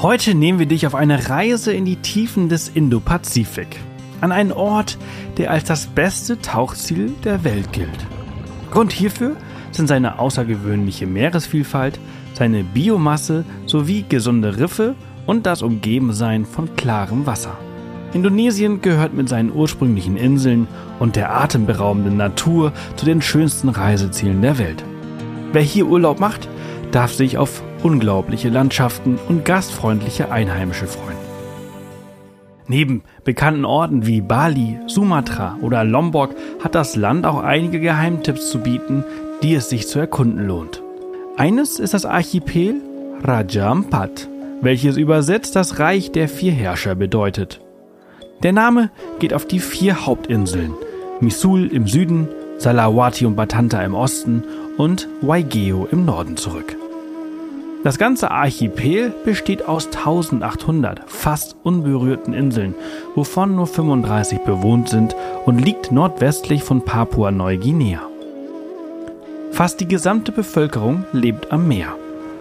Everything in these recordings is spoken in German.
Heute nehmen wir dich auf eine Reise in die Tiefen des Indo-Pazifik. An einen Ort, der als das beste Tauchziel der Welt gilt. Grund hierfür sind seine außergewöhnliche Meeresvielfalt, seine Biomasse sowie gesunde Riffe und das Umgebensein von klarem Wasser. Indonesien gehört mit seinen ursprünglichen Inseln und der atemberaubenden Natur zu den schönsten Reisezielen der Welt. Wer hier Urlaub macht, darf sich auf unglaubliche Landschaften und gastfreundliche Einheimische freuen. Neben bekannten Orten wie Bali, Sumatra oder Lombok hat das Land auch einige Geheimtipps zu bieten, die es sich zu erkunden lohnt. Eines ist das Archipel Raja Ampat, welches übersetzt das Reich der vier Herrscher bedeutet. Der Name geht auf die vier Hauptinseln Misul im Süden, Salawati und Batanta im Osten und Waigeo im Norden zurück. Das ganze Archipel besteht aus 1800 fast unberührten Inseln, wovon nur 35 bewohnt sind und liegt nordwestlich von Papua-Neuguinea. Fast die gesamte Bevölkerung lebt am Meer.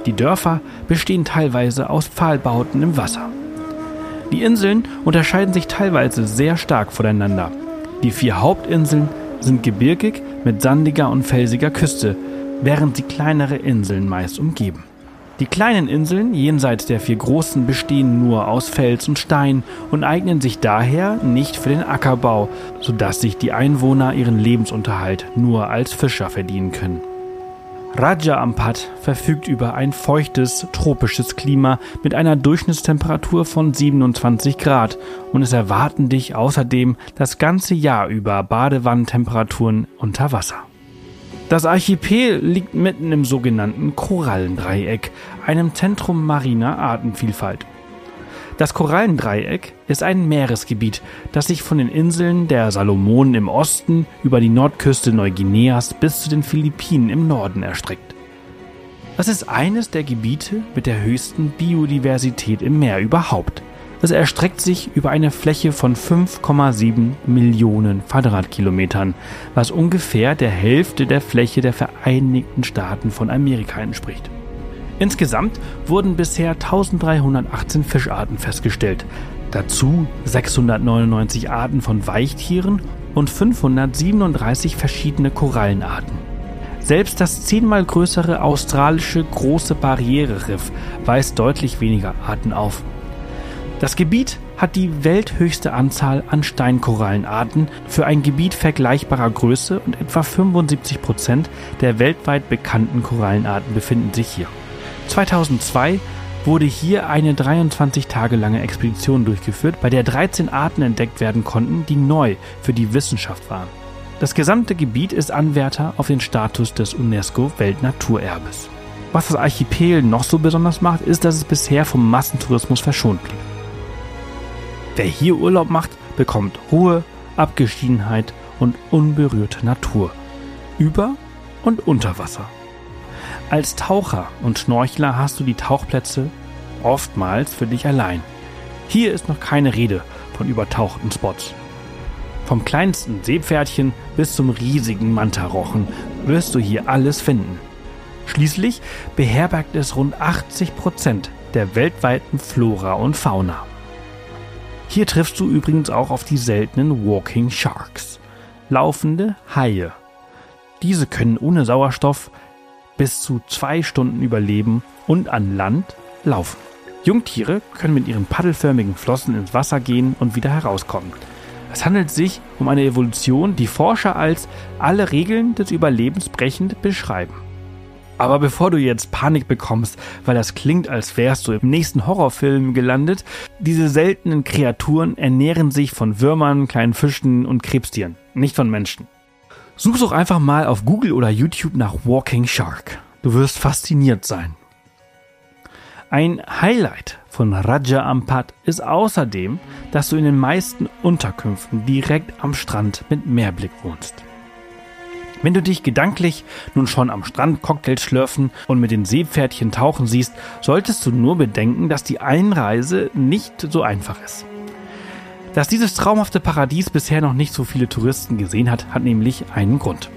Die Dörfer bestehen teilweise aus Pfahlbauten im Wasser. Die Inseln unterscheiden sich teilweise sehr stark voneinander. Die vier Hauptinseln sind gebirgig mit sandiger und felsiger Küste, während sie kleinere Inseln meist umgeben. Die kleinen Inseln jenseits der vier großen bestehen nur aus Fels und Stein und eignen sich daher nicht für den Ackerbau, sodass sich die Einwohner ihren Lebensunterhalt nur als Fischer verdienen können. Raja Ampat verfügt über ein feuchtes, tropisches Klima mit einer Durchschnittstemperatur von 27 Grad und es erwarten dich außerdem das ganze Jahr über Badewannentemperaturen unter Wasser. Das Archipel liegt mitten im sogenannten Korallendreieck, einem Zentrum mariner Artenvielfalt. Das Korallendreieck ist ein Meeresgebiet, das sich von den Inseln der Salomonen im Osten über die Nordküste Neuguineas bis zu den Philippinen im Norden erstreckt. Das ist eines der Gebiete mit der höchsten Biodiversität im Meer überhaupt. Es erstreckt sich über eine Fläche von 5,7 Millionen Quadratkilometern, was ungefähr der Hälfte der Fläche der Vereinigten Staaten von Amerika entspricht. Insgesamt wurden bisher 1318 Fischarten festgestellt, dazu 699 Arten von Weichtieren und 537 verschiedene Korallenarten. Selbst das zehnmal größere australische Große Barriere-Riff weist deutlich weniger Arten auf. Das Gebiet hat die welthöchste Anzahl an Steinkorallenarten für ein Gebiet vergleichbarer Größe und etwa 75 Prozent der weltweit bekannten Korallenarten befinden sich hier. 2002 wurde hier eine 23 Tage lange Expedition durchgeführt, bei der 13 Arten entdeckt werden konnten, die neu für die Wissenschaft waren. Das gesamte Gebiet ist Anwärter auf den Status des UNESCO Weltnaturerbes. Was das Archipel noch so besonders macht, ist, dass es bisher vom Massentourismus verschont blieb. Wer hier Urlaub macht, bekommt Ruhe, Abgeschiedenheit und unberührte Natur. Über und unter Wasser. Als Taucher und Schnorchler hast du die Tauchplätze oftmals für dich allein. Hier ist noch keine Rede von übertauchten Spots. Vom kleinsten Seepferdchen bis zum riesigen Mantarochen wirst du hier alles finden. Schließlich beherbergt es rund 80 Prozent der weltweiten Flora und Fauna. Hier triffst du übrigens auch auf die seltenen Walking Sharks, laufende Haie. Diese können ohne Sauerstoff bis zu zwei Stunden überleben und an Land laufen. Jungtiere können mit ihren paddelförmigen Flossen ins Wasser gehen und wieder herauskommen. Es handelt sich um eine Evolution, die Forscher als alle Regeln des Überlebens brechend beschreiben. Aber bevor du jetzt Panik bekommst, weil das klingt, als wärst du im nächsten Horrorfilm gelandet, diese seltenen Kreaturen ernähren sich von Würmern, kleinen Fischen und Krebstieren, nicht von Menschen. Such doch einfach mal auf Google oder YouTube nach Walking Shark. Du wirst fasziniert sein. Ein Highlight von Raja Ampat ist außerdem, dass du in den meisten Unterkünften direkt am Strand mit Meerblick wohnst. Wenn du dich gedanklich nun schon am Strand Cocktails schlürfen und mit den Seepferdchen tauchen siehst, solltest du nur bedenken, dass die Einreise nicht so einfach ist. Dass dieses traumhafte Paradies bisher noch nicht so viele Touristen gesehen hat, hat nämlich einen Grund.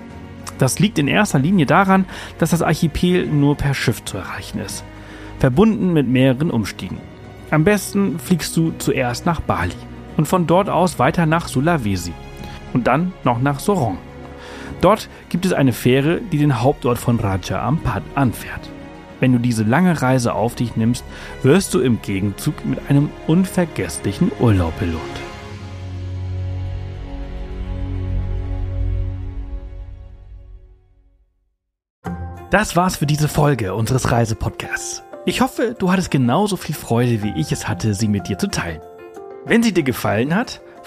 Das liegt in erster Linie daran, dass das Archipel nur per Schiff zu erreichen ist, verbunden mit mehreren Umstiegen. Am besten fliegst du zuerst nach Bali und von dort aus weiter nach Sulawesi und dann noch nach Sorong. Dort gibt es eine Fähre, die den Hauptort von Raja Ampat anfährt. Wenn du diese lange Reise auf dich nimmst, wirst du im Gegenzug mit einem unvergesslichen Urlaub belohnt. Das war's für diese Folge unseres Reisepodcasts. Ich hoffe, du hattest genauso viel Freude, wie ich es hatte, sie mit dir zu teilen. Wenn sie dir gefallen hat,